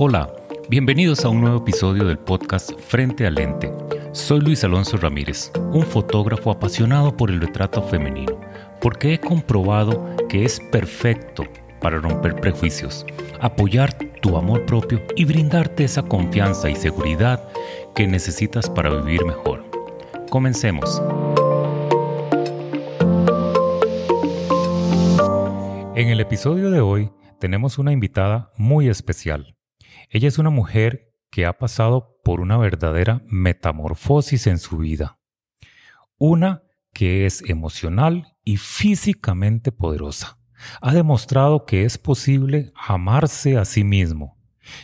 Hola, bienvenidos a un nuevo episodio del podcast Frente al Lente. Soy Luis Alonso Ramírez, un fotógrafo apasionado por el retrato femenino, porque he comprobado que es perfecto para romper prejuicios, apoyar tu amor propio y brindarte esa confianza y seguridad que necesitas para vivir mejor. Comencemos. En el episodio de hoy tenemos una invitada muy especial. Ella es una mujer que ha pasado por una verdadera metamorfosis en su vida. Una que es emocional y físicamente poderosa. Ha demostrado que es posible amarse a sí mismo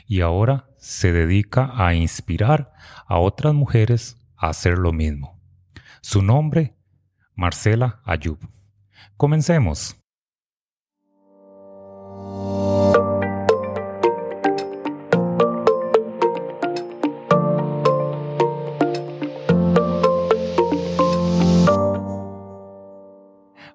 y ahora se dedica a inspirar a otras mujeres a hacer lo mismo. Su nombre, Marcela Ayub. Comencemos.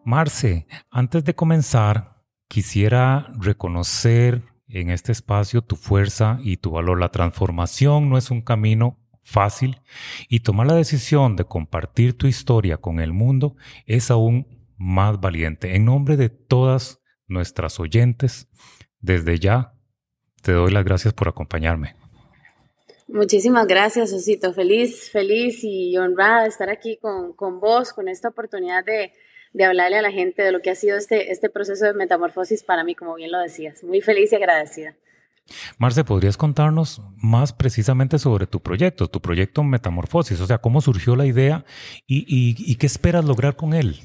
Marce, antes de comenzar, quisiera reconocer en este espacio tu fuerza y tu valor. La transformación no es un camino fácil y tomar la decisión de compartir tu historia con el mundo es aún más valiente. En nombre de todas nuestras oyentes, desde ya te doy las gracias por acompañarme. Muchísimas gracias, Osito. Feliz, feliz y honrada de estar aquí con, con vos, con esta oportunidad de, de hablarle a la gente de lo que ha sido este, este proceso de metamorfosis para mí, como bien lo decías. Muy feliz y agradecida. Marce, ¿podrías contarnos más precisamente sobre tu proyecto, tu proyecto Metamorfosis? O sea, ¿cómo surgió la idea y, y qué esperas lograr con él?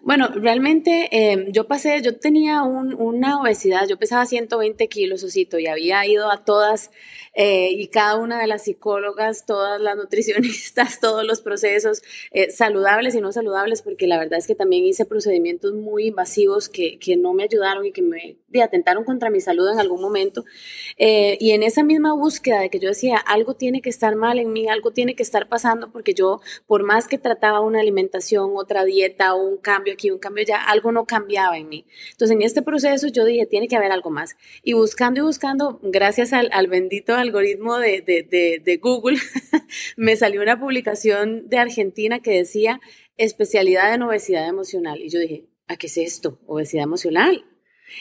Bueno, realmente eh, yo pasé, yo tenía una obesidad, yo pesaba 120 kilos, Osito, y había ido a todas eh, y cada una de las psicólogas, todas las nutricionistas, todos los procesos eh, saludables y no saludables, porque la verdad es que también hice procedimientos muy invasivos que, que no me ayudaron y que me atentaron contra mi salud en algún momento. y en esa misma búsqueda de que yo decía, algo tiene que estar mal en mí, algo tiene que estar pasando, porque yo, por más que trataba una alimentación, otra dieta un cambio, cambio aquí, un cambio ya, algo no cambiaba en mí. Entonces, en este proceso yo dije, tiene que haber algo más. Y buscando y buscando, gracias al, bendito algoritmo de, de, de Google, me salió una publicación de Argentina que decía especialidad en obesidad emocional. Y yo dije, ¿a qué es esto? Obesidad emocional.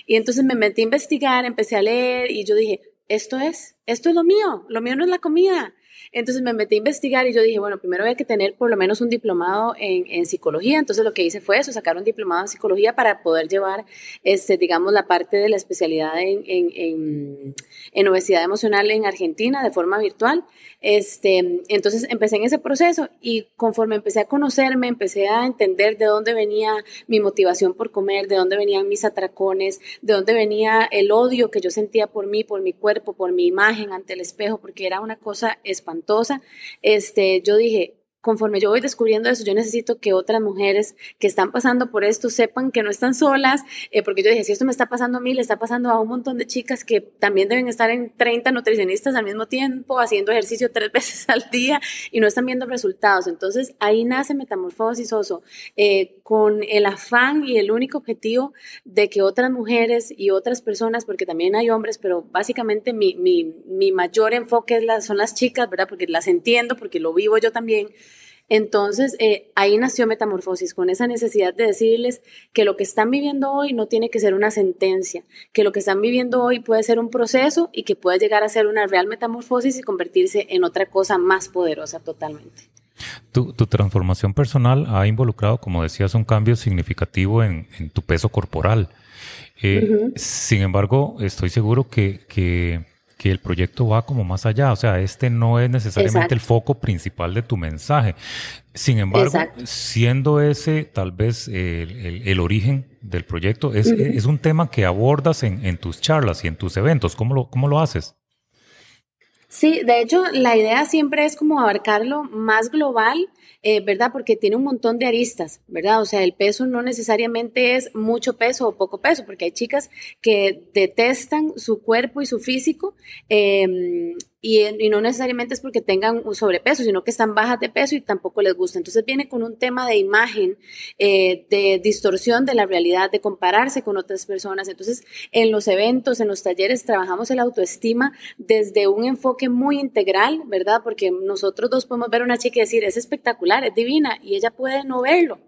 Y entonces me metí a investigar, empecé a leer y yo dije, esto es, esto es lo mío, lo mío no es la comida, entonces me metí a investigar y yo dije, bueno, primero hay que tener por lo menos un diplomado en, en, psicología. Entonces lo que hice fue eso, sacar un diplomado en psicología para poder llevar, este, digamos, la parte de la especialidad en, en, en obesidad emocional en Argentina de forma virtual. Este, entonces empecé en ese proceso y conforme empecé a conocerme, empecé a entender de dónde venía mi motivación por comer, de dónde venían mis atracones, de dónde venía el odio que yo sentía por mí, por mi cuerpo, por mi imagen ante el espejo, porque era una cosa espantosa. Este, yo dije, conforme yo voy descubriendo eso, yo necesito que otras mujeres que están pasando por esto sepan que no están solas, eh, porque yo dije, si esto me está pasando a mí, le está pasando a un montón de chicas que también deben estar en 30 nutricionistas al mismo tiempo, haciendo ejercicio tres veces al día y no están viendo resultados. Entonces ahí nace Metamorfosis Oso, eh, con el afán y el único objetivo de que otras mujeres y otras personas, porque también hay hombres, pero básicamente mi, mi, mi mayor enfoque son las chicas, ¿verdad? Porque las entiendo, porque lo vivo yo también entonces, eh, ahí nació Metamorfosis, con esa necesidad de decirles que lo que están viviendo hoy no tiene que ser una sentencia, que lo que están viviendo hoy puede ser un proceso y que puede llegar a ser una real metamorfosis y convertirse en otra cosa más poderosa totalmente. Tu, transformación personal ha involucrado, como decías, un cambio significativo en, tu peso corporal. Eh, sin embargo, estoy seguro que, que que el proyecto va como más allá, o sea, este no es necesariamente el foco principal de tu mensaje. Sin embargo, siendo ese tal vez el, origen del proyecto, es, es, un tema que abordas en, en, tus charlas y en tus eventos. ¿Cómo lo, cómo lo haces? Sí, de hecho, la idea siempre es como abarcarlo más global eh, ¿verdad? Porque tiene un montón de aristas, ¿verdad? O sea, el peso no necesariamente es mucho peso o poco peso, porque hay chicas que detestan su cuerpo y su físico. Eh, y, no necesariamente es porque tengan un sobrepeso, sino que están bajas de peso y tampoco les gusta. Entonces viene con un tema de imagen, eh, de distorsión de la realidad, de compararse con otras personas. Entonces en los eventos, en los talleres, trabajamos el autoestima desde un enfoque muy integral, ¿verdad? Porque nosotros dos podemos ver a una chica y decir, es espectacular, es divina, y ella puede no verlo.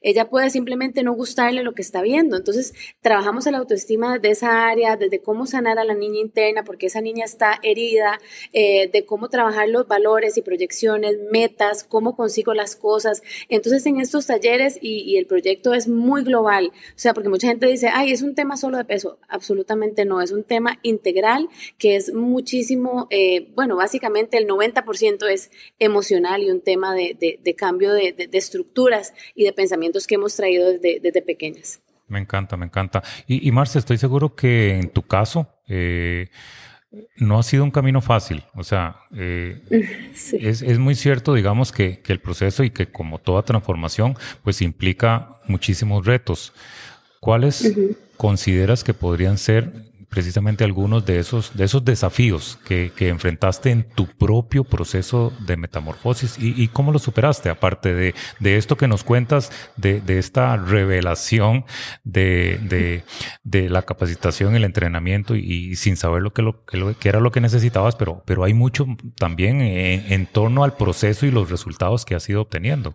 Ella puede simplemente no gustarle lo que está viendo. Entonces, trabajamos la autoestima de esa área, desde cómo sanar a la niña interna, porque esa niña está herida, eh, de cómo trabajar los valores y proyecciones, metas, cómo consigo las cosas. Entonces, en estos talleres, y, el proyecto es muy global, o sea, porque mucha gente dice, ay, es un tema solo de peso. Absolutamente no, es un tema integral que es muchísimo, eh, bueno, básicamente el 90% es emocional y un tema de, cambio de, de estructuras y de pensamiento que hemos traído desde, pequeñas. Me encanta, me encanta. Y, y Marce, estoy seguro que en tu caso eh, no ha sido un camino fácil. O sea, eh, es, muy cierto, digamos, que, el proceso y que como toda transformación, pues implica muchísimos retos. ¿Cuáles consideras que podrían ser precisamente algunos de esos, de esos desafíos que, enfrentaste en tu propio proceso de metamorfosis y, cómo lo superaste, aparte de, esto que nos cuentas, de, esta revelación de, la capacitación, el entrenamiento y, sin saber lo que, lo, que, era lo que necesitabas, pero, pero hay mucho también en, en torno al proceso y los resultados que has ido obteniendo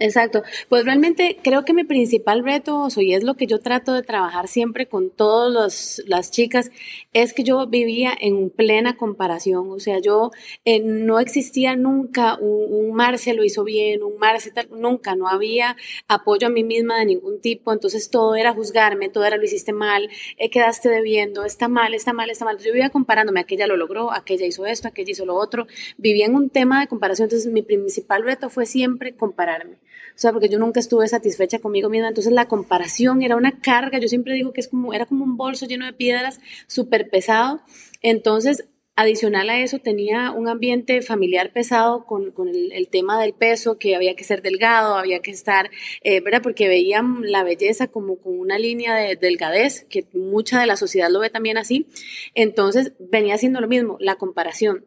exacto. Pues realmente creo que mi principal reto, y es lo que yo trato de trabajar siempre con todas las chicas, es que yo vivía en plena comparación. O sea, yo eh, no existía nunca un, un, Marce lo hizo bien, un Marce tal, nunca, no había apoyo a mí misma de ningún tipo. Entonces todo era juzgarme, todo era lo hiciste mal, eh, quedaste debiendo, está mal, está mal, está mal. Yo vivía comparándome, aquella lo logró, aquella hizo esto, aquella hizo lo otro. Vivía en un tema de comparación. Entonces mi principal reto fue siempre comparar o sea, porque yo nunca estuve satisfecha conmigo misma, entonces la comparación era una carga, yo siempre digo que es como, era como un bolso lleno de piedras, súper pesado, entonces Adicional a eso, tenía un ambiente familiar pesado con, con el, tema del peso, que había que ser delgado, había que estar, eh, ¿verdad? Porque veían la belleza como con una línea de delgadez, que mucha de la sociedad lo ve también así. Entonces, venía haciendo lo mismo, la comparación.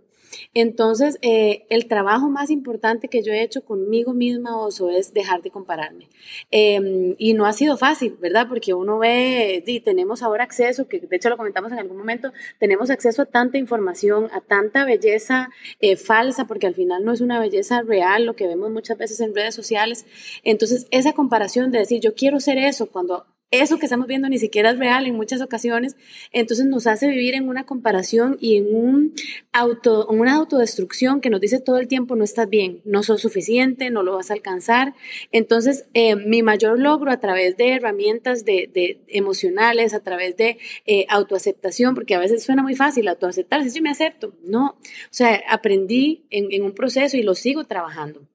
Entonces, eh, el trabajo más importante que yo he hecho conmigo misma, Oso, es dejar de compararme. Em, y no ha sido fácil, ¿verdad? Porque uno ve, y tenemos ahora acceso, que de hecho lo comentamos en algún momento, tenemos acceso a tanta información, a tanta belleza eh, falsa, porque al final no es una belleza real lo que vemos muchas veces en redes sociales. Entonces, esa comparación de decir, yo quiero ser eso, cuando eso que estamos viendo ni siquiera es real en muchas ocasiones, entonces nos hace vivir en una comparación y en un auto, una autodestrucción que nos dice todo el tiempo no estás bien, no sos suficiente, no lo vas a alcanzar. Entonces, eh, mi mayor logro a través de herramientas de, emocionales, a través de eh, autoaceptación, porque a veces suena muy fácil autoaceptarse, yo me acepto, no, o sea, aprendí en, un proceso y lo sigo trabajando.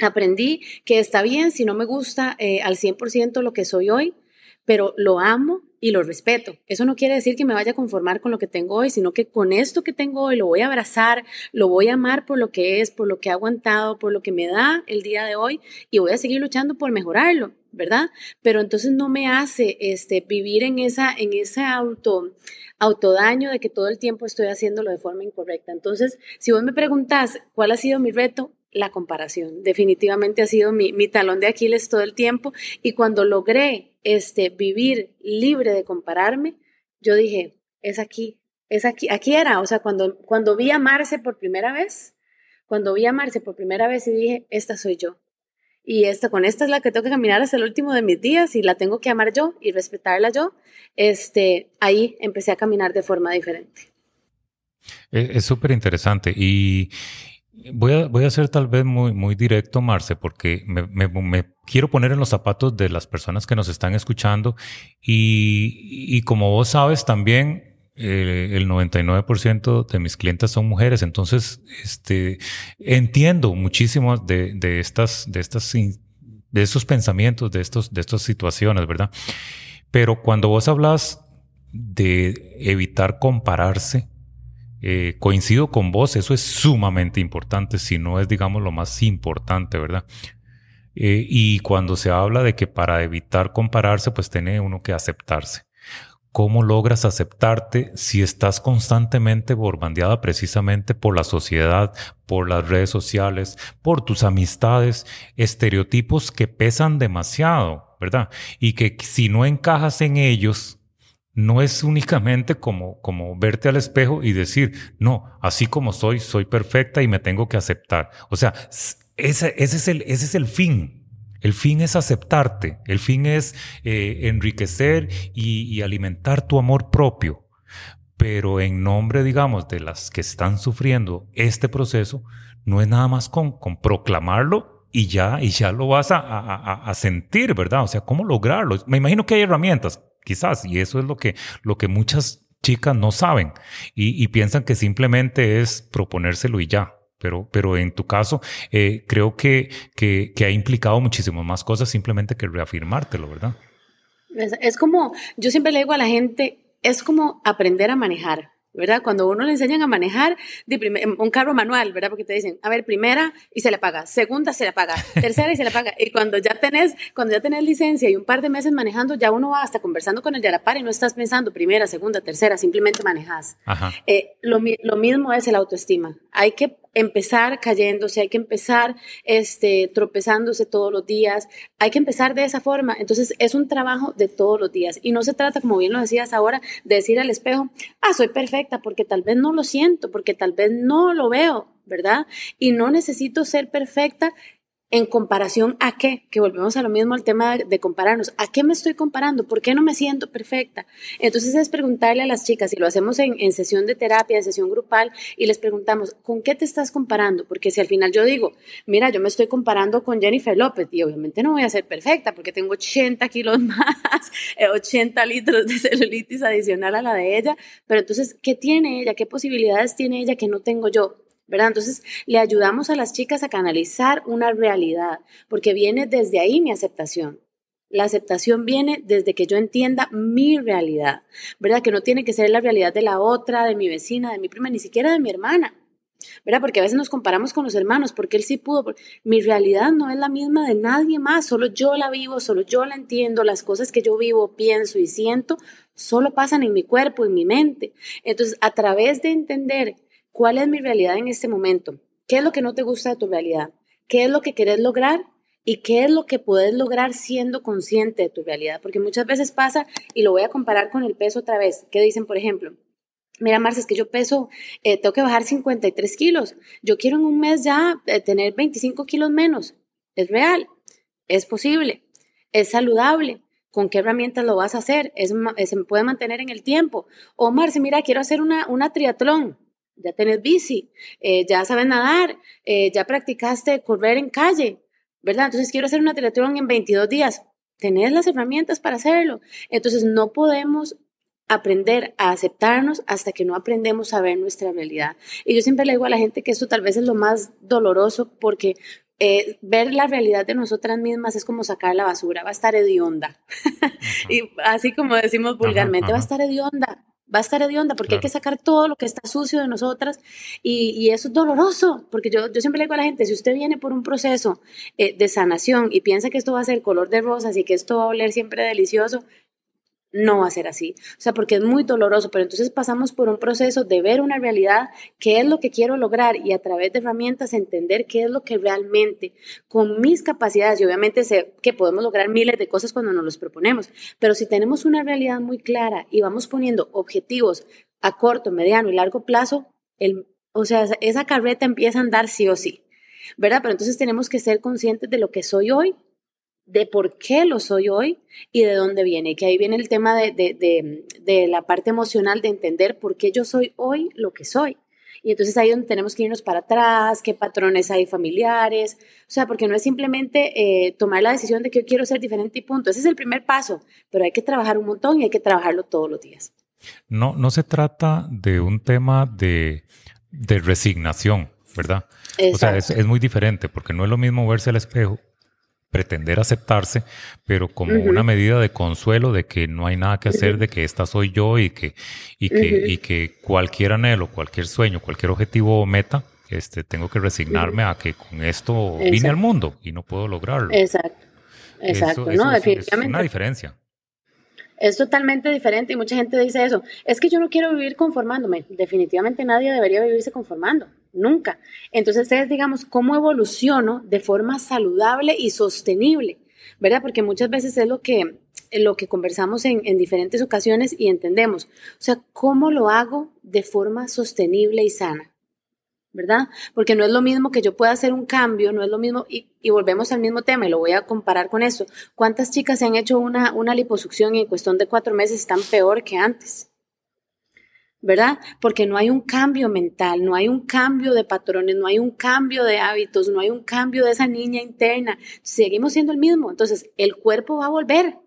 Aprendí que está bien si no me gusta eh, al 100% lo que soy hoy, pero lo amo y lo respeto. Eso no quiere decir que me vaya a conformar con lo que tengo hoy, sino que con esto que tengo hoy lo voy a abrazar, lo voy a amar por lo que es, por lo que ha aguantado, por lo que me da el día de hoy y voy a seguir luchando por mejorarlo, ¿verdad? Pero entonces no me hace este, vivir en, esa, en ese auto, autodaño de que todo el tiempo estoy haciéndolo de forma incorrecta. Entonces, si vos me preguntás cuál ha sido mi reto, la comparación. Definitivamente ha sido mi, mi, talón de Aquiles todo el tiempo y cuando logré este, vivir libre de compararme, yo dije, es aquí, es aquí, aquí era, o sea, cuando, cuando vi amarse por primera vez, cuando vi amarse por primera vez y dije, esta soy yo. Y esta, con esta es la que tengo que caminar hasta el último de mis días y la tengo que amar yo y respetarla yo. Este, ahí empecé a caminar de forma diferente. Es súper interesante y, Voy a, voy ser tal vez muy, muy directo, Marce, porque me, quiero poner en los zapatos de las personas que nos están escuchando y, y como vos sabes también, eh, el 99% de mis clientes son mujeres, entonces este, entiendo muchísimo de, de, estas, de, estas, de estos pensamientos, de, estos, de estas situaciones, ¿verdad? Pero cuando vos hablas de evitar compararse, Eh, coincido con vos, eso es sumamente importante, si no es, digamos, lo más importante, ¿verdad? Eh, y cuando se habla de que para evitar compararse, pues tiene uno que aceptarse. ¿Cómo logras aceptarte si estás constantemente borbandeada precisamente por la sociedad, por las redes sociales, por tus amistades, estereotipos que pesan demasiado, ¿verdad? Y que si no encajas en ellos, no es únicamente como, como verte al espejo y decir, no, así como soy, soy perfecta y me tengo que aceptar. O sea, ese, ese, es, el, ese es el fin. El fin es aceptarte, el fin es eh, enriquecer y, alimentar tu amor propio. Pero en nombre, digamos, de las que están sufriendo este proceso, no es nada más con, con proclamarlo y ya, y ya lo vas a, a, sentir, ¿verdad? O sea, ¿cómo lograrlo? Me imagino que hay herramientas, quizás, y eso es lo que, lo que muchas chicas no saben y, piensan que simplemente es proponérselo y ya pero, pero en tu caso eh, creo que, que, ha implicado muchísimo más cosas simplemente que reafirmártelo, ¿verdad? Es, como, yo siempre le digo a la gente, es como aprender a manejar. ¿Verdad? Cuando uno le enseñan a manejar de un carro manual, ¿verdad? Porque te dicen, a ver, primera y se le paga, segunda se le paga, tercera y se le paga. Y cuando ya tenés, cuando ya tenés licencia y un par de meses manejando, ya uno va hasta conversando con el de la par y no estás pensando primera, segunda, tercera, simplemente manejas. Eh, lo, lo mismo es el autoestima. Hay que empezar cayéndose, hay que empezar este, tropezándose todos los días, hay que empezar de esa forma. Entonces es un trabajo de todos los días y no se trata, como bien lo decías ahora, de decir al espejo, ah, soy perfecta porque tal vez no lo siento, porque tal vez no lo veo, ¿verdad? Y no necesito ser perfecta ¿En comparación a qué? Que volvemos a lo mismo al tema de, compararnos. ¿A qué me estoy comparando? ¿Por qué no me siento perfecta? Entonces es preguntarle a las chicas, y lo hacemos en, en, sesión de terapia, en sesión grupal, y les preguntamos, ¿con qué te estás comparando? Porque si al final yo digo, mira, yo me estoy comparando con Jennifer López, y obviamente no voy a ser perfecta porque tengo 80 kilos más, 80 litros de celulitis adicional a la de ella, pero entonces, ¿qué tiene ella? ¿Qué posibilidades tiene ella que no tengo yo? ¿Verdad? Entonces, le ayudamos a las chicas a canalizar una realidad, porque viene desde ahí mi aceptación. La aceptación viene desde que yo entienda mi realidad, ¿verdad? Que no tiene que ser la realidad de la otra, de mi vecina, de mi prima, ni siquiera de mi hermana, ¿verdad? Porque a veces nos comparamos con los hermanos, porque él sí pudo. Mi realidad no es la misma de nadie más, solo yo la vivo, solo yo la entiendo, las cosas que yo vivo, pienso y siento, solo pasan en mi cuerpo, en mi mente. Entonces, a través de entender ¿Cuál es mi realidad en este momento? ¿Qué es lo que no te gusta de tu realidad? ¿Qué es lo que querés lograr? ¿Y qué es lo que puedes lograr siendo consciente de tu realidad? Porque muchas veces pasa, y lo voy a comparar con el peso otra vez, ¿Qué dicen, por ejemplo, mira, Marcia, es que yo peso, eh, tengo que bajar 53 kilos, yo quiero en un mes ya eh, tener 25 kilos menos. Es real, es posible, es saludable. ¿Con qué herramientas lo vas a hacer? Es, se puede mantener en el tiempo. O Marcia, mira, quiero hacer una, una triatlón ya tenés bici, eh, ya sabes nadar, eh, ya practicaste correr en calle, ¿verdad? Entonces quiero hacer una triatlón en 22 días. Tenés las herramientas para hacerlo. Entonces no podemos aprender a aceptarnos hasta que no aprendemos a ver nuestra realidad. Y yo siempre le digo a la gente que eso tal vez es lo más doloroso porque eh, ver la realidad de nosotras mismas es como sacar la basura, va a estar hedionda. y así como decimos vulgarmente, va a estar hedionda va a estar hedionda porque hay que sacar todo lo que está sucio de nosotras y, y, eso es doloroso, porque yo, yo siempre le digo a la gente, si usted viene por un proceso eh, de sanación y piensa que esto va a ser color de rosas y que esto va a oler siempre delicioso, no va a ser así. O sea, porque es muy doloroso, pero entonces pasamos por un proceso de ver una realidad, qué es lo que quiero lograr y a través de herramientas entender qué es lo que realmente con mis capacidades, y obviamente sé que podemos lograr miles de cosas cuando nos los proponemos, pero si tenemos una realidad muy clara y vamos poniendo objetivos a corto, mediano y largo plazo, el, o sea, esa carreta empieza a andar sí o sí. ¿Verdad? Pero entonces tenemos que ser conscientes de lo que soy hoy de por qué lo soy hoy y de dónde viene. Que ahí viene el tema de, de, de, la parte emocional de entender por qué yo soy hoy lo que soy. Y entonces ahí donde tenemos que irnos para atrás, qué patrones hay familiares, o sea, porque no es simplemente eh, tomar la decisión de que yo quiero ser diferente y punto. Ese es el primer paso, pero hay que trabajar un montón y hay que trabajarlo todos los días. No, no se trata de un tema de, de resignación, ¿verdad? O sea, es, es muy diferente porque no es lo mismo verse al espejo pretender aceptarse, pero como una medida de consuelo de que no hay nada que hacer, de que esta soy yo y que, y que, y que cualquier anhelo, cualquier sueño, cualquier objetivo o meta, este, tengo que resignarme a que con esto vine al mundo y no puedo lograrlo. Exacto. Exacto, no, definitivamente. Es una diferencia. Es totalmente diferente y mucha gente dice eso. Es que yo no quiero vivir conformándome. Definitivamente nadie debería vivirse conformando, nunca. Entonces es, digamos, cómo evoluciono de forma saludable y sostenible, ¿verdad? Porque muchas veces es lo que, lo que conversamos en, en diferentes ocasiones y entendemos. O sea, ¿cómo lo hago de forma sostenible y sana? ¿Verdad? Porque no es lo mismo que yo pueda hacer un cambio, no es lo mismo, y, volvemos al mismo tema, y lo voy a comparar con eso. ¿Cuántas chicas se han hecho una, una liposucción y en cuestión de cuatro meses están peor que antes? ¿verdad? Porque no hay un cambio mental, no hay un cambio de patrones, no hay un cambio de hábitos, no hay un cambio de esa niña interna. Seguimos siendo el mismo. Entonces, el cuerpo va a volver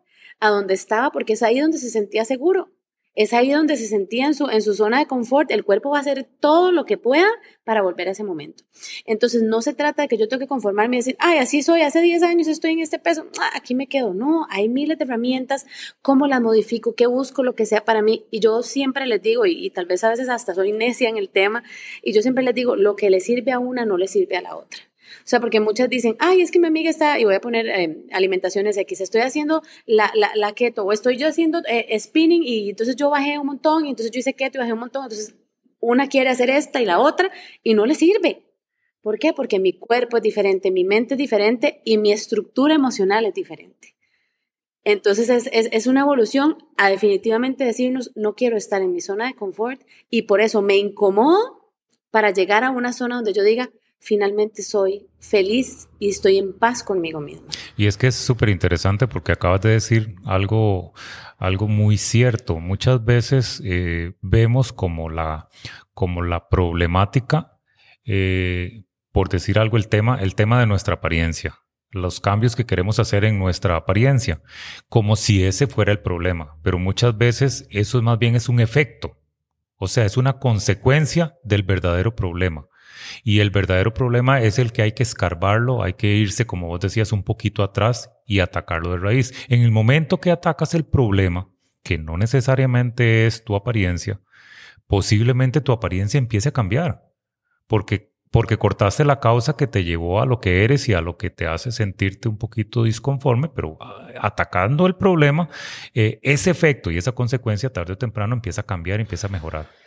a donde estaba porque es ahí donde se sentía seguro. Es ahí donde se sentía en su, en su zona de confort, el cuerpo va a hacer todo lo que pueda para volver a ese momento. Entonces, no se trata de que yo tenga que conformarme y decir, ay, así soy, hace 10 años estoy en este peso, aquí me quedo. No, hay miles de herramientas, cómo las modifico, qué busco, lo que sea para mí. Y yo siempre les digo, y, y tal vez a veces hasta soy necia en el tema, y yo siempre les digo, lo que le sirve a una no le sirve a la otra. O sea, porque muchas dicen, ay, es que mi amiga está, y voy a poner eh, alimentaciones X, estoy haciendo la, la, la, keto, o estoy yo haciendo eh, spinning, y entonces yo bajé un montón, y entonces yo hice keto y bajé un montón, entonces una quiere hacer esta y la otra, y no le sirve. ¿Por qué? Porque mi cuerpo es diferente, mi mente es diferente y mi estructura emocional es diferente. Entonces es, es, es, una evolución a definitivamente decirnos, no quiero estar en mi zona de confort y por eso me incomodo para llegar a una zona donde yo diga, finalmente soy feliz y estoy en paz conmigo mismo. Y es que es súper interesante porque acabas de decir algo, algo muy cierto. Muchas veces eh, vemos como la, como la problemática, eh, por decir algo, el tema, el tema de nuestra apariencia los cambios que queremos hacer en nuestra apariencia, como si ese fuera el problema. Pero muchas veces eso más bien es un efecto, o sea, es una consecuencia del verdadero problema. Y el verdadero problema es el que hay que escarbarlo, hay que irse, como vos decías, un poquito atrás y atacarlo de raíz. En el momento que atacas el problema, que no necesariamente es tu apariencia, posiblemente tu apariencia empiece a cambiar, porque, porque cortaste la causa que te llevó a lo que eres y a lo que te hace sentirte un poquito disconforme, pero ah, atacando el problema, eh, ese efecto y esa consecuencia tarde o temprano empieza a cambiar, empieza a mejorar.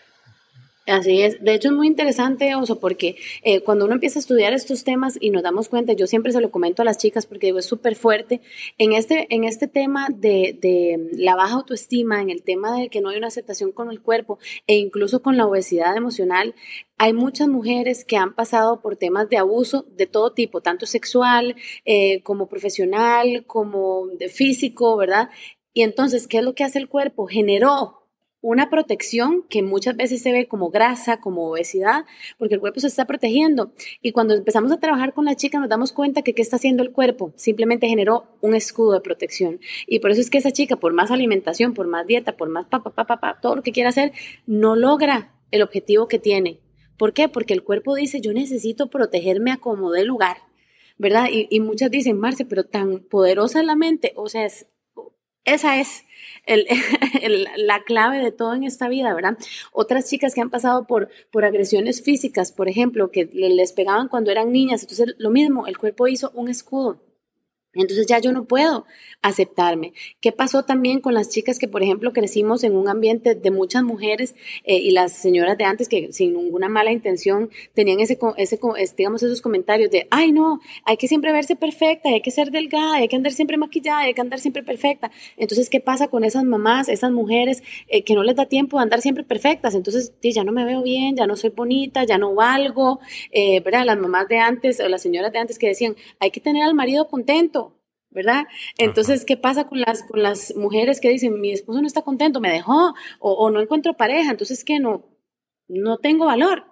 Así es. De hecho, es muy interesante, Oso, porque eh, cuando uno empieza a estudiar estos temas y nos damos cuenta, yo siempre se lo comento a las chicas porque digo, es súper fuerte, en este, en este tema de, de, la baja autoestima, en el tema de que no hay una aceptación con el cuerpo e incluso con la obesidad emocional, hay muchas mujeres que han pasado por temas de abuso de todo tipo, tanto sexual eh, como profesional, como físico, ¿verdad? Y entonces, ¿qué es lo que hace el cuerpo? Generó una protección que muchas veces se ve como grasa, como obesidad, porque el cuerpo se está protegiendo. Y cuando empezamos a trabajar con la chica nos damos cuenta que qué está haciendo el cuerpo, simplemente generó un escudo de protección. Y por eso es que esa chica, por más alimentación, por más dieta, por más papá, papá, papá, todo lo que quiera hacer, no logra el objetivo que tiene. ¿Por qué? Porque el cuerpo dice, yo necesito protegerme a como de lugar, ¿verdad? Y, y muchas dicen, Marce, pero tan poderosa la mente, o sea, es, esa es la clave de todo en esta vida, ¿verdad? Otras chicas que han pasado por, por agresiones físicas, por ejemplo, que les pegaban cuando eran niñas, entonces lo mismo, el cuerpo hizo un escudo entonces ya yo no puedo aceptarme. ¿Qué pasó también con las chicas que, por ejemplo, crecimos en un ambiente de muchas mujeres eh, y las señoras de antes que sin ninguna mala intención tenían ese, ese, digamos, esos comentarios de, ay no, hay que siempre verse perfecta, hay que ser delgada, hay que andar siempre maquillada, hay que andar siempre perfecta. Entonces, ¿qué pasa con esas mamás, esas mujeres eh, que no les da tiempo de andar siempre perfectas? Entonces, ya no me veo bien, ya no soy bonita, ya no valgo, eh, ¿verdad? Las mamás de antes o las señoras de antes que decían, hay que tener al marido contento ¿verdad? Entonces, ¿qué pasa con las, con las mujeres que dicen, mi esposo no está contento, me dejó, o, no encuentro pareja, entonces, ¿qué? No, no tengo valor,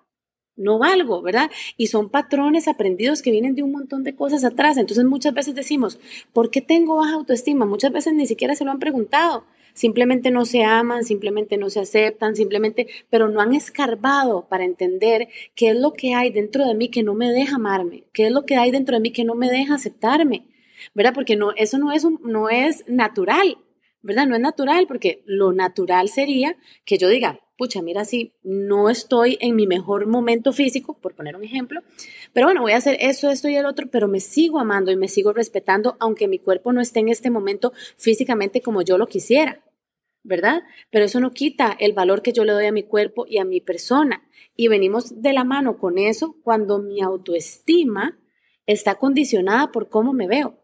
no valgo, ¿verdad? Y son patrones aprendidos que vienen de un montón de cosas atrás. Entonces, muchas veces decimos, ¿por qué tengo baja autoestima? Muchas veces ni siquiera se lo han preguntado. Simplemente no se aman, simplemente no se aceptan, simplemente, pero no han escarbado para entender qué es lo que hay dentro de mí que no me deja amarme, qué es lo que hay dentro de mí que no me deja aceptarme. ¿Verdad? Porque no, eso no es, no es natural, ¿verdad? No es natural, porque lo natural sería que yo diga, pucha, mira, si no estoy en mi mejor momento físico, por poner un ejemplo, pero bueno, voy a hacer eso, esto y el otro, pero me sigo amando y me sigo respetando, aunque mi cuerpo no esté en este momento físicamente como yo lo quisiera, ¿verdad? Pero eso no quita el valor que yo le doy a mi cuerpo y a mi persona. Y venimos de la mano con eso cuando mi autoestima está condicionada por cómo me veo.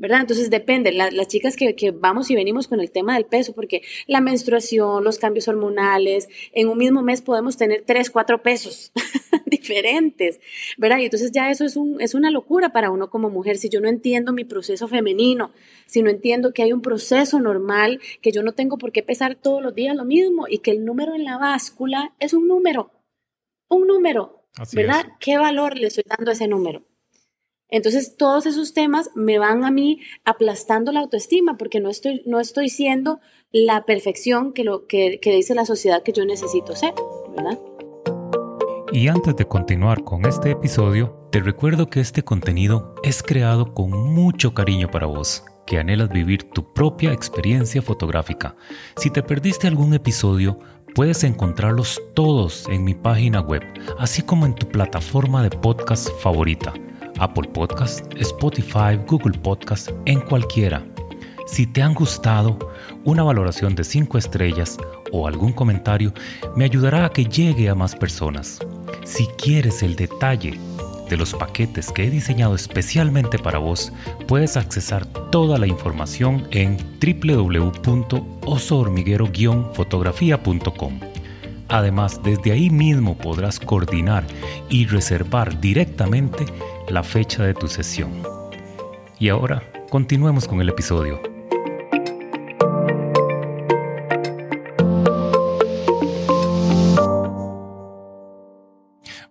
¿Verdad? Entonces depende, las chicas que, que, vamos y venimos con el tema del peso, porque la menstruación, los cambios hormonales, en un mismo mes podemos tener tres, cuatro pesos diferentes, ¿verdad? Y entonces ya eso es, un, es una locura para uno como mujer, si yo no entiendo mi proceso femenino, si no entiendo que hay un proceso normal, que yo no tengo por qué pesar todos los días lo mismo y que el número en la báscula es un número, un número, ¿verdad? ¿Qué valor le estoy dando a ese número? Entonces, todos esos temas me van a mí aplastando la autoestima porque no estoy, no estoy siendo la perfección que, lo, que, que dice la sociedad que yo necesito ser, ¿verdad? Y antes de continuar con este episodio, te recuerdo que este contenido es creado con mucho cariño para vos, que anhelas vivir tu propia experiencia fotográfica. Si te perdiste algún episodio, puedes encontrarlos todos en mi página web, así como en tu plataforma de podcast favorita Apple Podcast, Spotify, Google Podcast, en cualquiera. Si te han gustado, una valoración de 5 estrellas o algún comentario me ayudará a que llegue a más personas. Si quieres el detalle de los paquetes que he diseñado especialmente para vos, puedes accesar toda la información en www.osohormiguero-fotografía.com. Además, desde ahí mismo podrás coordinar y reservar directamente la fecha de tu sesión. Y ahora, continuemos con el episodio.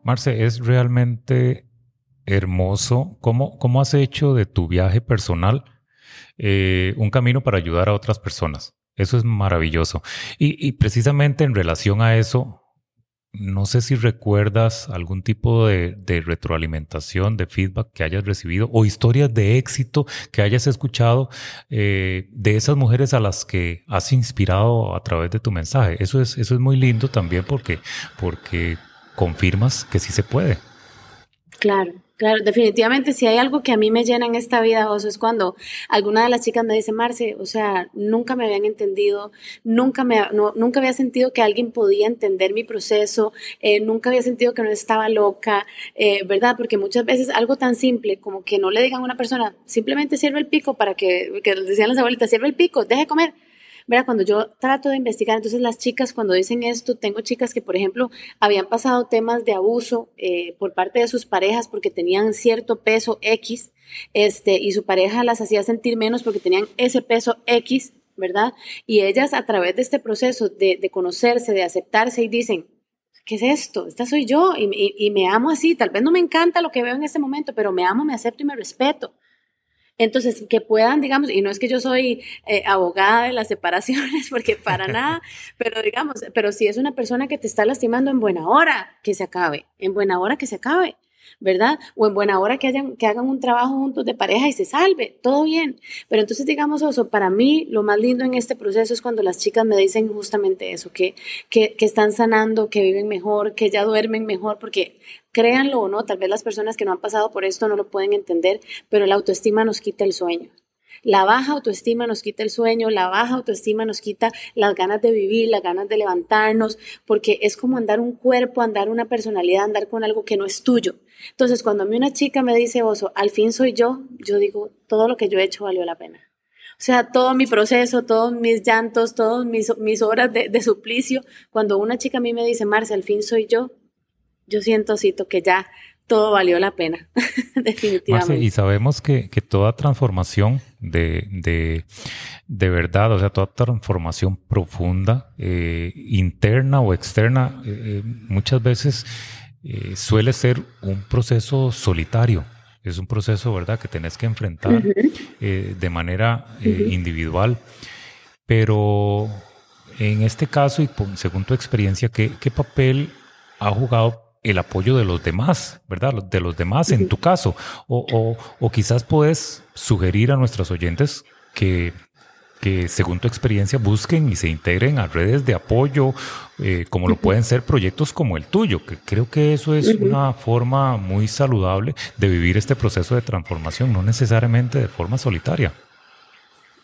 Marce, es realmente hermoso cómo, cómo has hecho de tu viaje personal eh, un camino para ayudar a otras personas. Eso es maravilloso. Y, precisamente en relación a eso, no sé si recuerdas algún tipo de, retroalimentación, de feedback que hayas recibido o historias de éxito que hayas escuchado eh, de esas mujeres a las que has inspirado a través de tu mensaje. Eso es, eso es muy lindo también porque, porque confirmas que sí se puede. Claro, Claro, definitivamente si hay algo que a mí me llena en esta vida, Oso, es cuando alguna de las chicas me dice, Marce, o sea, nunca me habían entendido, nunca, me, nunca había sentido que alguien podía entender mi proceso, eh, nunca había sentido que no estaba loca, eh, ¿verdad? Porque muchas veces algo tan simple como que no le digan a una persona, simplemente sirve el pico para que, que decían las abuelitas, sirve el pico, deje comer Verá, cuando yo trato de investigar, entonces las chicas cuando dicen esto, tengo chicas que, por ejemplo, habían pasado temas de abuso eh, por parte de sus parejas porque tenían cierto peso X, este, y su pareja las hacía sentir menos porque tenían ese peso X, ¿verdad? Y ellas a través de este proceso de, de conocerse, de aceptarse y dicen, ¿qué es esto? Esta soy yo y, y, me amo así. Tal vez no me encanta lo que veo en este momento, pero me amo, me acepto y me respeto. Entonces, que puedan, digamos, y no es que yo soy eh, abogada de las separaciones, porque para nada, pero digamos, pero si es una persona que te está lastimando en buena hora, que se acabe, en buena hora que se acabe. ¿Verdad? O en buena hora que, que hagan un trabajo juntos de pareja y se salve, todo bien. Pero entonces, digamos, eso, para mí lo más lindo en este proceso es cuando las chicas me dicen justamente eso, que, que, que están sanando, que viven mejor, que ya duermen mejor, porque créanlo o no, tal vez las personas que no han pasado por esto no lo pueden entender, pero la autoestima nos quita el sueño. La baja autoestima nos quita el sueño, la baja autoestima nos quita las ganas de vivir, las ganas de levantarnos, porque es como andar un cuerpo, andar una personalidad, andar con algo que no es tuyo. Entonces, cuando a mí una chica me dice, Oso, al fin soy yo, yo digo, todo lo que yo he hecho valió la pena. O sea, todo mi proceso, todos mis llantos, todas mis, mis horas de, suplicio, cuando una chica a mí me dice, Marce, al fin soy yo, yo siento, cito, que ya todo valió la pena, definitivamente. y sabemos que, toda transformación de, de, verdad, o sea, toda transformación profunda, eh, interna o externa, eh, eh, muchas veces suele ser un proceso solitario. Es un proceso, ¿verdad?, que tenés que enfrentar de manera individual. Pero en este caso, y según tu experiencia, ¿qué, qué papel ha jugado el apoyo de los demás, ¿verdad? De los demás en tu caso. O, o quizás puedes sugerir a nuestros oyentes que que según tu experiencia busquen y se integren a redes de apoyo, eh, como lo pueden ser proyectos como el tuyo, que creo que eso es una forma muy saludable de vivir este proceso de transformación, no necesariamente de forma solitaria.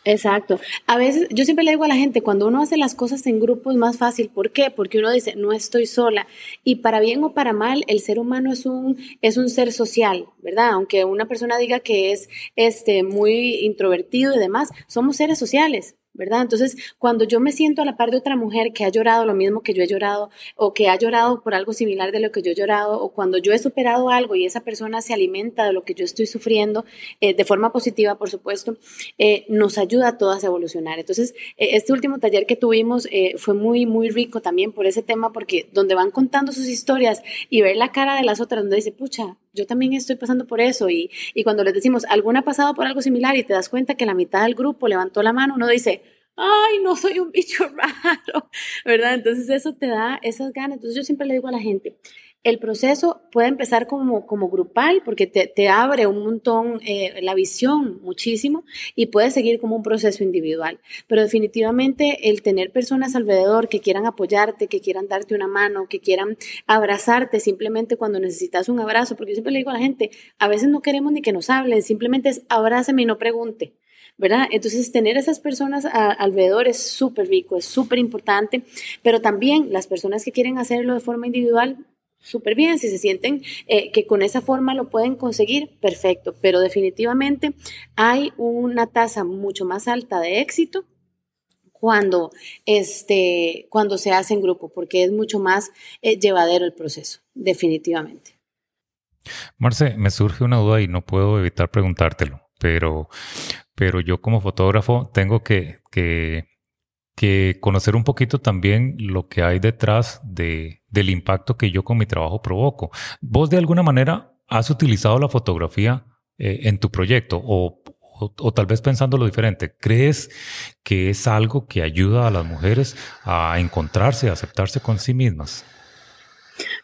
Exacto. A veces, yo siempre le digo a la gente, cuando uno hace las cosas en grupo es más fácil. ¿Por qué? Porque uno dice, no estoy sola. Y para bien o para mal, el ser humano es un, es un ser social, ¿verdad? Aunque una persona diga que es este, muy introvertido y demás, somos seres sociales. ¿Verdad? Entonces, cuando yo me siento a la par de otra mujer que ha llorado lo mismo que yo he llorado, o que ha llorado por algo similar de lo que yo he llorado, o cuando yo he superado algo y esa persona se alimenta de lo que yo estoy sufriendo, eh, de forma positiva, por supuesto, eh, nos ayuda a todas a evolucionar. Entonces, eh, este último taller que tuvimos fue muy, muy rico también por ese tema, porque donde van contando sus historias y ver la cara de las otras, donde dice, pucha, yo también estoy pasando por eso, y, y cuando les decimos, ¿alguna ha pasado por algo similar? Y te das cuenta que la mitad del grupo levantó la mano, uno dice, ay, no soy un bicho raro, ¿verdad? Entonces eso te da esas ganas. Entonces yo siempre le digo a la gente, el proceso puede empezar como, como grupal porque te, te abre un montón eh, la visión muchísimo y puede seguir como un proceso individual. Pero definitivamente el tener personas alrededor que quieran apoyarte, que quieran darte una mano, que quieran abrazarte simplemente cuando necesitas un abrazo, porque yo siempre le digo a la gente, a veces no queremos ni que nos hablen, simplemente es abrázame y no pregunte. ¿verdad? Entonces, tener esas personas alrededor es súper rico, es súper importante, pero también las personas que quieren hacerlo de forma individual, súper bien, si se sienten eh, que con esa forma lo pueden conseguir, perfecto, pero definitivamente hay una tasa mucho más alta de éxito cuando, este, cuando se hace en grupo, porque es mucho más eh, llevadero el proceso, definitivamente. Marce, me surge una duda y no puedo evitar preguntártelo, pero pero yo como fotógrafo tengo que, que, conocer un poquito también lo que hay detrás de, del impacto que yo con mi trabajo provoco. ¿Vos de alguna manera has utilizado la fotografía eh, en tu proyecto o, o, tal vez pensándolo diferente, ¿crees que es algo que ayuda a las mujeres a encontrarse, a aceptarse con sí mismas?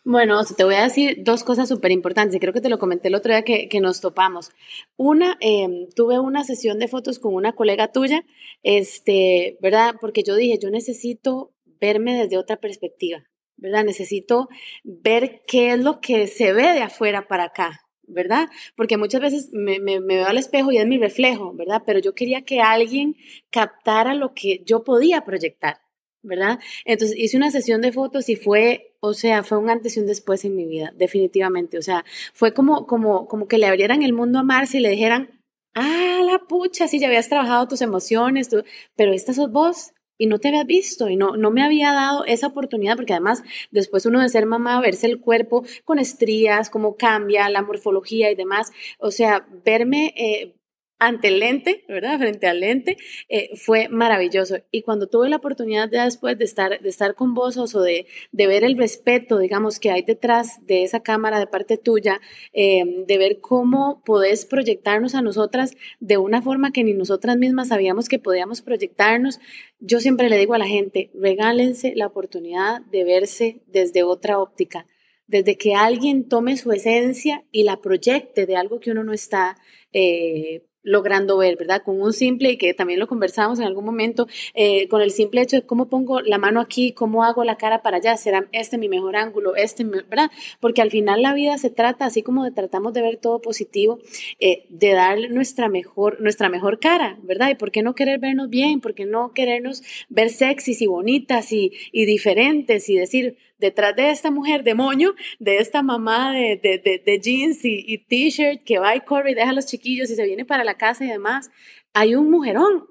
Bueno, te voy a decir dos cosas súper importantes creo que te lo comenté el otro día que, nos topamos. Una, em, tuve una sesión de fotos con una colega tuya, este, ¿verdad? Porque yo dije, yo necesito verme desde otra perspectiva, ¿verdad? Necesito ver qué es lo que se ve de afuera para acá, ¿verdad? Porque muchas veces me, me, veo al espejo y es mi reflejo, ¿verdad? Pero yo quería que alguien captara lo que yo podía proyectar. ¿verdad? Entonces hice una sesión de fotos y fue, o sea, fue un antes y un después en mi vida, definitivamente. O sea, fue como, como, como que le abrieran el mundo a Marcia y le dijeran, ah, la pucha, sí, ya habías trabajado tus emociones, pero esta sos vos y no te habías visto y no, no me había dado esa oportunidad porque además después uno de ser mamá, verse el cuerpo con estrías, cómo cambia la morfología y demás, o sea, verme... Eh, ante el lente, ¿verdad? Frente al lente, eh, fue maravilloso. Y cuando tuve la oportunidad ya después de estar, de estar con vos, o de, de ver el respeto, digamos, que hay detrás de esa cámara de parte tuya, em, de ver cómo podés proyectarnos a nosotras de una forma que ni nosotras mismas sabíamos que podíamos proyectarnos, yo siempre le digo a la gente, regálense la oportunidad de verse desde otra óptica desde que alguien tome su esencia y la proyecte de algo que uno no está eh, logrando ver, ¿verdad? Con un simple, y que también lo conversamos en algún momento, eh, con el simple hecho de cómo pongo la mano aquí, cómo hago la cara para allá, será este mi mejor ángulo, este, ¿verdad? Porque al final la vida se trata, así como tratamos de ver todo positivo, eh, de dar nuestra mejor, nuestra mejor cara, ¿verdad? Y por qué no querer vernos bien, por qué no querernos ver sexys y bonitas y, y diferentes y decir, detrás de esta mujer de moño, de esta mamá de, de, jeans y, t-shirt que va y corre y deja a los chiquillos y se viene para la casa y demás, hay un mujerón.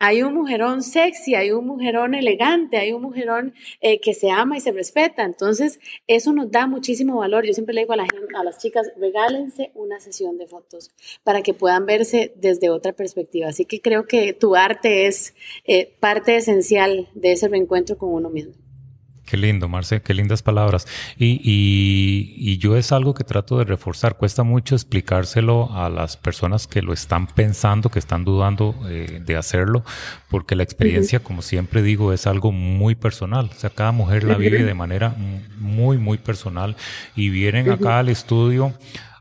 Hay un mujerón sexy, hay un mujerón elegante, hay un mujerón eh, que se ama y se respeta. Entonces, eso nos da muchísimo valor. Yo siempre le digo a, la a las chicas, regálense una sesión de fotos para que puedan verse desde otra perspectiva. Así que creo que tu arte es eh, parte esencial de ese reencuentro con uno mismo. Qué lindo, Marce, qué lindas palabras. Y, y, yo es algo que trato de reforzar. Cuesta mucho explicárselo a las personas que lo están pensando, que están dudando eh, de hacerlo, porque la experiencia, como siempre digo, es algo muy personal. O sea, cada mujer la vive de manera muy, muy personal. Y vienen acá al estudio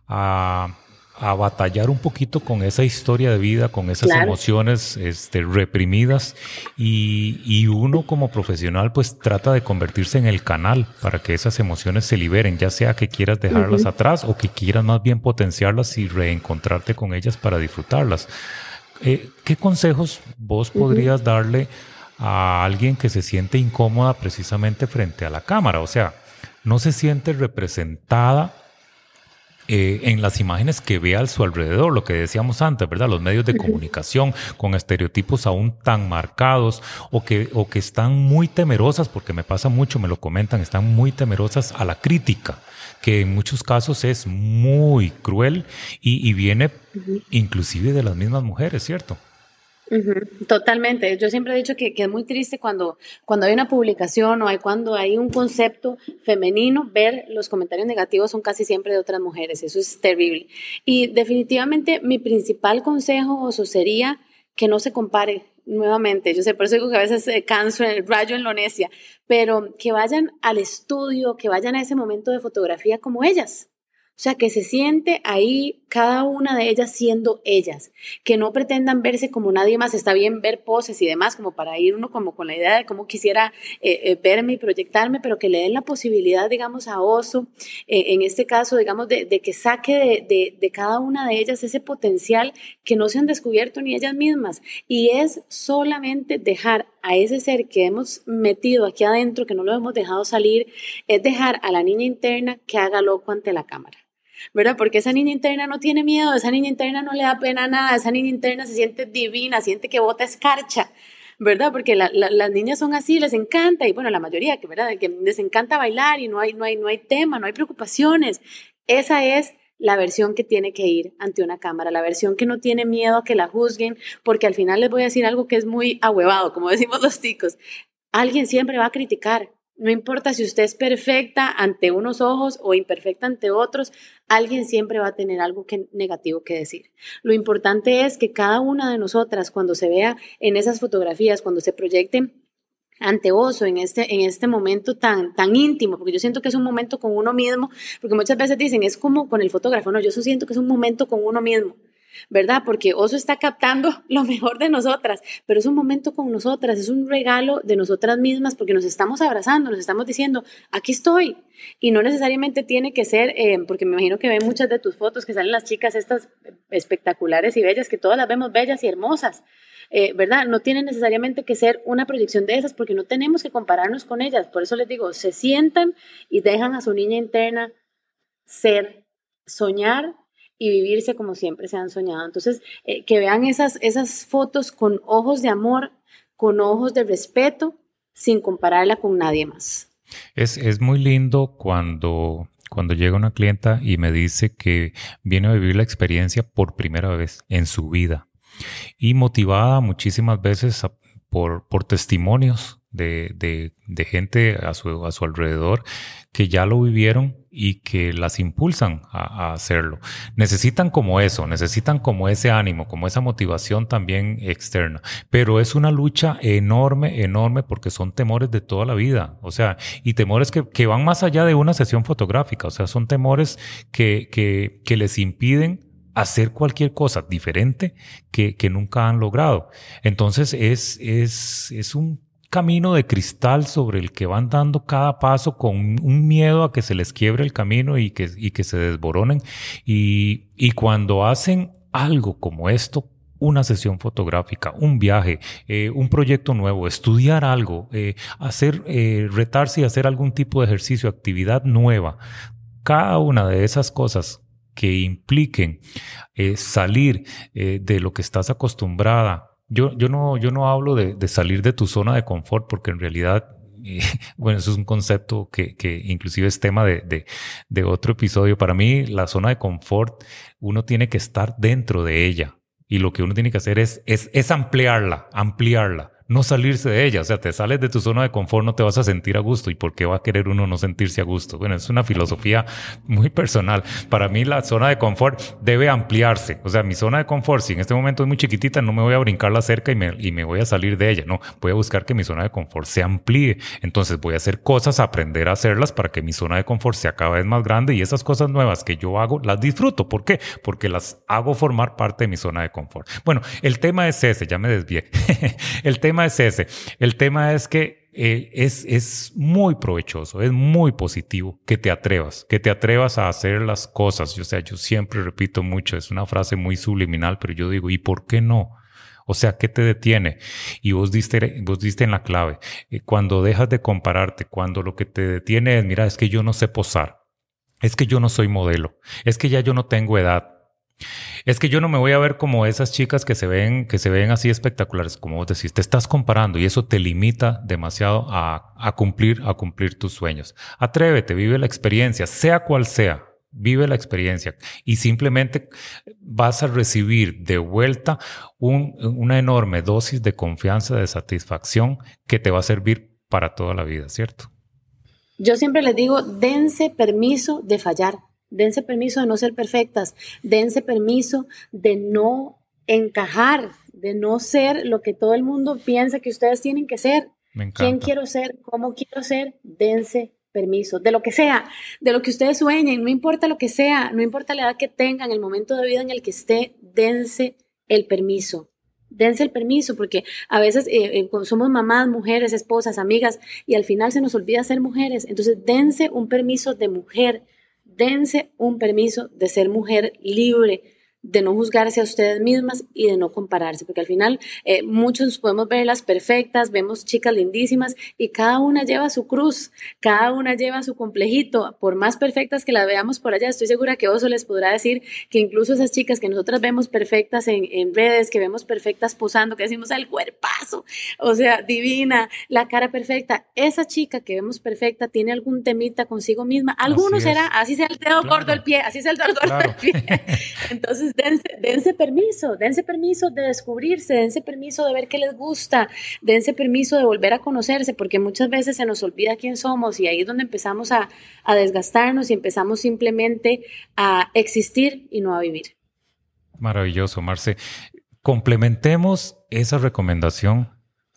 a a batallar un poquito con esa historia de vida, con esas emociones este, reprimidas y, y, uno como profesional pues trata de convertirse en el canal para que esas emociones se liberen, ya sea que quieras dejarlas atrás o que quieras más bien potenciarlas y reencontrarte con ellas para disfrutarlas. Eh, ¿Qué consejos vos podrías darle a alguien que se siente incómoda precisamente frente a la cámara? O sea, no se siente representada eh, en las imágenes que ve a su alrededor, lo que decíamos antes, ¿verdad? Los medios de comunicación con estereotipos aún tan marcados o que, o que están muy temerosas, porque me pasa mucho, me lo comentan, están muy temerosas a la crítica, que en muchos casos es muy cruel y, viene inclusive de las mismas mujeres, ¿cierto? Totalmente. Yo siempre he dicho que, es muy triste cuando, cuando hay una publicación o hay, cuando hay un concepto femenino, ver los comentarios negativos son casi siempre de otras mujeres. Eso es terrible. Y definitivamente mi principal consejo sería que no se compare nuevamente. Yo sé, por eso digo que a veces canso en el rayo en la necia, pero que vayan al estudio, que vayan a ese momento de fotografía como ellas. O sea, que se siente ahí cada una de ellas siendo ellas, que no pretendan verse como nadie más, está bien ver poses y demás, como para ir uno como con la idea de cómo quisiera eh, eh, verme y proyectarme, pero que le den la posibilidad, digamos, a Oso, eh, en este caso, digamos, de, que saque de, de, cada una de ellas ese potencial que no se han descubierto ni ellas mismas. Y es solamente dejar a ese ser que hemos metido aquí adentro, que no lo hemos dejado salir, es dejar a la niña interna que haga loco ante la cámara. ¿Verdad? Porque esa niña interna no tiene miedo, esa niña interna no le da pena nada, esa niña interna se siente divina, siente que bota escarcha, ¿verdad? Porque las niñas son así, les encanta, y bueno, la mayoría, ¿verdad? Que les encanta bailar y no hay, no, hay, no hay tema, no hay preocupaciones. Esa es la versión que tiene que ir ante una cámara, la versión que no tiene miedo a que la juzguen, porque al final les voy a decir algo que es muy ahuevado, como decimos los chicos. Alguien siempre va a criticar, no importa si usted es perfecta ante unos ojos o imperfecta ante otros, alguien siempre va a tener algo negativo que decir. Lo importante es que cada una de nosotras, cuando se vea en esas fotografías, cuando se proyecte ante Oso en este, en este momento tan, tan íntimo, porque yo siento que es un momento con uno mismo, porque muchas veces dicen, es como con el fotógrafo, no, yo siento que es un momento con uno mismo. ¿Verdad? Porque Oso está captando lo mejor de nosotras, pero es un momento con nosotras, es un regalo de nosotras mismas porque nos estamos abrazando, nos estamos diciendo, aquí estoy. Y no necesariamente tiene que ser, eh, porque me imagino que ven muchas de tus fotos que salen las chicas estas espectaculares y bellas, que todas las vemos bellas y hermosas. Eh, ¿verdad? No tiene necesariamente que ser una proyección de esas porque no tenemos que compararnos con ellas. Por eso les digo, se sientan y dejan a su niña interna ser, soñar y vivirse como siempre se han soñado. Entonces, eh, que vean esas, esas fotos con ojos de amor, con ojos de respeto, sin compararla con nadie más. Es, es muy lindo cuando, cuando llega una clienta y me dice que viene a vivir la experiencia por primera vez en su vida y motivada muchísimas veces por, por testimonios de, de, de gente a su, a su alrededor que ya lo vivieron y que las impulsan a, hacerlo. Necesitan como eso, necesitan como ese ánimo, como esa motivación también externa. Pero es una lucha enorme, enorme, porque son temores de toda la vida. O sea, y temores que, que van más allá de una sesión fotográfica. O sea, son temores que, que, que les impiden hacer cualquier cosa diferente que, que nunca han logrado. Entonces es, es, es un camino de cristal sobre el que van dando cada paso con un miedo a que se les quiebre el camino y que, y que se desboronen. Y, y cuando hacen algo como esto, una sesión fotográfica, un viaje, eh, un proyecto nuevo, estudiar algo, eh, hacer, eh, retarse y hacer algún tipo de ejercicio, actividad nueva. Cada una de esas cosas que impliquen salir de lo que estás acostumbrada yo, yo, no, yo no hablo de, de salir de tu zona de confort porque en realidad eh, bueno, eso es un concepto que, que inclusive es tema de, de, de, otro episodio. Para mí, la zona de confort, uno tiene que estar dentro de ella y lo que uno tiene que hacer es, es, es ampliarla, ampliarla. No salirse de ella. O sea, te sales de tu zona de confort, no te vas a sentir a gusto. ¿Y por qué va a querer uno no sentirse a gusto? Bueno, es una filosofía muy personal. Para mí la zona de confort debe ampliarse. O sea, mi zona de confort, si en este momento es muy chiquitita, no me voy a brincar la cerca y me, y me voy a salir de ella. No, voy a buscar que mi zona de confort se amplíe. Entonces voy a hacer cosas, aprender a hacerlas para que mi zona de confort sea cada vez más grande y esas cosas nuevas que yo hago las disfruto. ¿Por qué? Porque las hago formar parte de mi zona de confort. Bueno, el tema es ese, ya me desvié. el tema es ese. El tema es que eh, es, es muy provechoso, es muy positivo que te atrevas, que te atrevas a hacer las cosas. O sea, yo siempre repito mucho, es una frase muy subliminal, pero yo digo, ¿y por qué no? O sea, ¿qué te detiene? Y vos diste, vos diste en la clave. Eh, cuando dejas de compararte, cuando lo que te detiene es, mira, es que yo no sé posar, es que yo no soy modelo, es que ya yo no tengo edad, es que yo no me voy a ver como esas chicas que se ven, que se ven así espectaculares, como vos decís, te estás comparando y eso te limita demasiado a, cumplir, a cumplir tus sueños. Atrévete, vive la experiencia, sea cual sea, vive la experiencia y simplemente vas a recibir de vuelta un, una enorme dosis de confianza, de satisfacción que te va a servir para toda la vida, ¿cierto? Yo siempre les digo, dense permiso de fallar. Dense permiso de no ser perfectas, dense permiso de no encajar, de no ser lo que todo el mundo piensa que ustedes tienen que ser. ¿Quién quiero ser? ¿Cómo quiero ser? Dense permiso, de lo que sea, de lo que ustedes sueñen, no importa lo que sea, no importa la edad que tengan, el momento de vida en el que esté, dense el permiso. Dense el permiso, porque a veces eh, eh, somos mamás, mujeres, esposas, amigas, y al final se nos olvida ser mujeres. Entonces, dense un permiso de mujer, dense un permiso de ser mujer libre, de no juzgarse a ustedes mismas y de no compararse, porque al final eh, muchos podemos verlas perfectas, vemos chicas lindísimas y cada una lleva su cruz, cada una lleva su complejito, por más perfectas que las veamos por allá, estoy segura que Oso les podrá decir que incluso esas chicas que nosotras vemos perfectas en, en redes, que vemos perfectas posando, que decimos el cuerpazo, o sea, divina, la cara perfecta, esa chica que vemos perfecta tiene algún temita consigo misma, alguno será, así sea el dedo corto del pie, así sea el dedo corto del pie, entonces dense, permiso, dense permiso de descubrirse, dense permiso de ver qué les gusta, dense permiso de volver a conocerse, porque muchas veces se nos olvida quién somos y ahí es donde empezamos a, desgastarnos y empezamos simplemente a existir y no a vivir. Maravilloso, Marce. Complementemos esa recomendación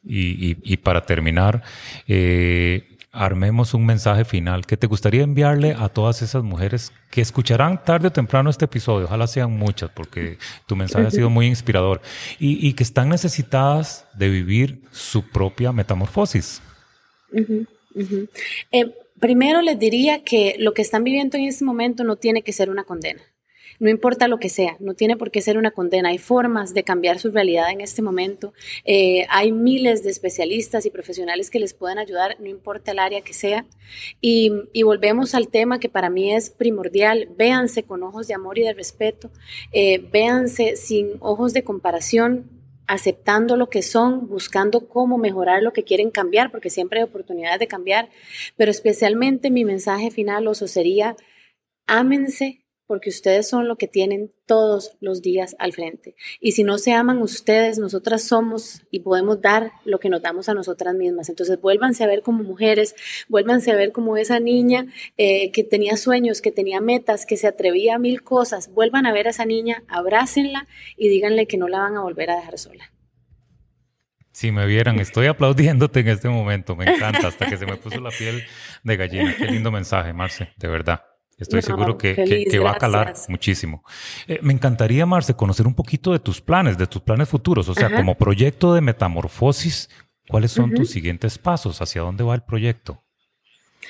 y, para terminar, eh, armemos un mensaje final. Que te gustaría enviarle a todas esas mujeres que escucharán tarde o temprano este episodio. Ojalá sean muchas, porque tu mensaje ha sido muy inspirador. Y, que están necesitadas de vivir su propia metamorfosis. Eh, primero les diría que lo que están viviendo en este momento no tiene que ser una condena no importa lo que sea, no tiene por qué ser una condena, hay formas de cambiar su realidad en este momento, eh, hay miles de especialistas y profesionales que les puedan ayudar, no importa el área que sea. Y, volvemos al tema que para mí es primordial, véanse con ojos de amor y de respeto, eh, véanse sin ojos de comparación, aceptando lo que son, buscando cómo mejorar lo que quieren cambiar, porque siempre hay oportunidades de cambiar, pero especialmente mi mensaje final, oso, sería, ámense porque ustedes son lo que tienen todos los días al frente. Y si no se aman ustedes, nosotras somos y podemos dar lo que nos damos a nosotras mismas. Entonces vuélvanse a ver como mujeres, vuélvanse a ver como esa niña eh, que tenía sueños, que tenía metas, que se atrevía a mil cosas. Vuelvan a ver a esa niña, abrácenla y díganle que no la van a volver a dejar sola. Si me vieran, estoy aplaudiéndote en este momento, me encanta, hasta que se me puso la piel de gallina. Qué lindo mensaje, Marce, de verdad. Estoy seguro que, va a calar muchísimo. Eh, me encantaría, Marce, conocer un poquito de tus planes, de tus planes futuros. O sea, como proyecto de metamorfosis, ¿cuáles son tus siguientes pasos? ¿Hacia dónde va el proyecto?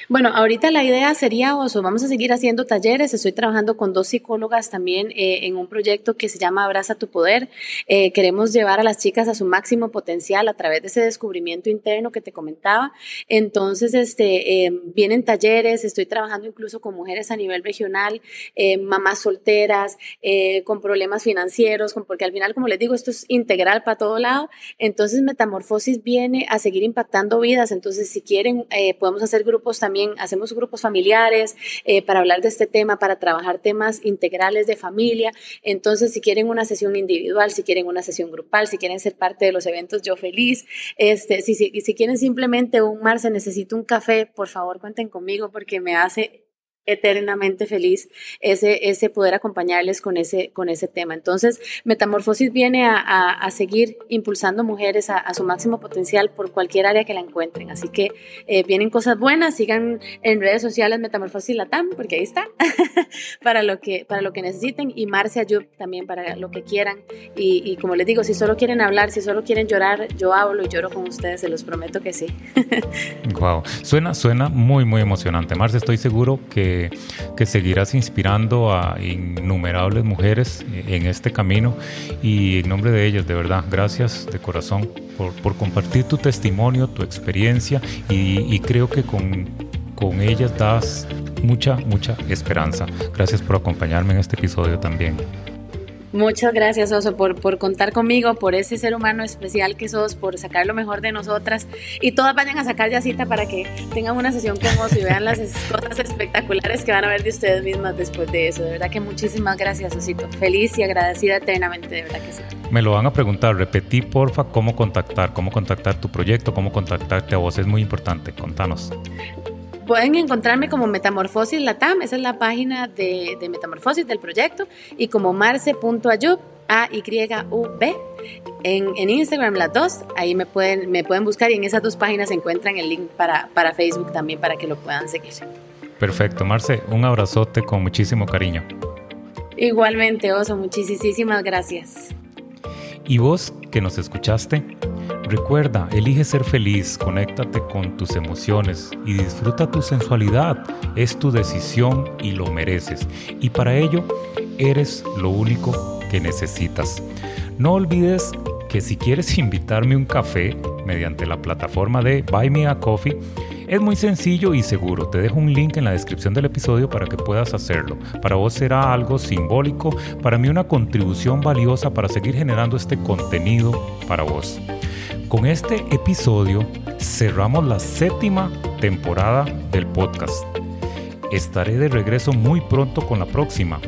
Bueno, ahorita la idea sería, Oso, vamos a seguir haciendo talleres. Estoy trabajando con dos psicólogas también eh, en un proyecto que se llama Abraza tu Poder. Eh, queremos llevar a las chicas a su máximo potencial a través de ese descubrimiento interno que te comentaba. Entonces, este, eh, vienen talleres, estoy trabajando incluso con mujeres a nivel regional, mamás solteras, con problemas financieros, porque al final, como les digo, esto es integral para todo lado. Entonces, Metamorfosis viene a seguir impactando vidas. Entonces, si quieren, podemos hacer grupos también también, hacemos grupos familiares eh, para hablar de este tema, para trabajar temas integrales de familia. Entonces, si quieren una sesión individual, si quieren una sesión grupal, si quieren ser parte de los eventos, yo feliz. Este, si, si, si quieren simplemente un Marce, necesito un café, por favor cuenten conmigo porque me hace eternamente feliz ese, ese poder acompañarles con ese, con ese tema. Entonces, Metamorfosis viene a, a, seguir impulsando mujeres a, su máximo potencial por cualquier área que la encuentren. Así que eh, vienen cosas buenas, sigan en redes sociales Metamorfosis Latam, porque ahí está, para, lo que, para lo que necesiten, y Marcia Ayub también para lo que quieran. Y, como les digo, si solo quieren hablar, si solo quieren llorar, yo hablo y lloro con ustedes, se los prometo que sí. wow, suena, suena muy, muy emocionante. Marcia, estoy seguro que que, seguirás inspirando a innumerables mujeres en este camino y en nombre de ellas, de verdad, gracias de corazón por, compartir tu testimonio, tu experiencia y, creo que con, con ellas das mucha, mucha esperanza. Gracias por acompañarme en este episodio también. Muchas gracias, Oso, por, por contar conmigo, por ese ser humano especial que sos, por sacar lo mejor de nosotras. Y todas vayan a sacar ya cita para que tengan una sesión con Oso y vean las cosas espectaculares que van a ver de ustedes mismas después de eso. De verdad que muchísimas gracias, Osito. Feliz y agradecida eternamente, de verdad que sí. Me lo van a preguntar, repetí porfa cómo contactar, cómo contactar tu proyecto, cómo contactarte a vos, es muy importante, contanos. Pueden encontrarme como Metamorfosis Latam, esa es la página de, Metamorfosis del proyecto, y como marce.ayub, A-Y-U-B, en, en, Instagram las dos, ahí me pueden, me pueden buscar y en esas dos páginas se encuentran el link para, para Facebook también para que lo puedan seguir. Perfecto, Marce, un abrazote con muchísimo cariño. Igualmente, Oso, muchísimas gracias. ¿Y vos que nos escuchaste? Recuerda, elige ser feliz, conéctate con tus emociones y disfruta tu sensualidad. Es tu decisión y lo mereces. Y para ello, eres lo único que necesitas. No olvides que si quieres invitarme un café mediante la plataforma de Buy Me a Coffee, es muy sencillo y seguro. Te dejo un link en la descripción del episodio para que puedas hacerlo. Para vos será algo simbólico, para mí una contribución valiosa para seguir generando este contenido para vos. Con este episodio cerramos la séptima temporada del podcast. Estaré de regreso muy pronto con la próxima.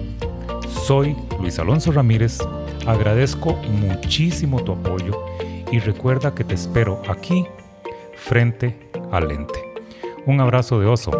Soy Luis Alonso Ramírez, agradezco muchísimo tu apoyo y recuerda que te espero aquí frente al lente. Un abrazo de oso.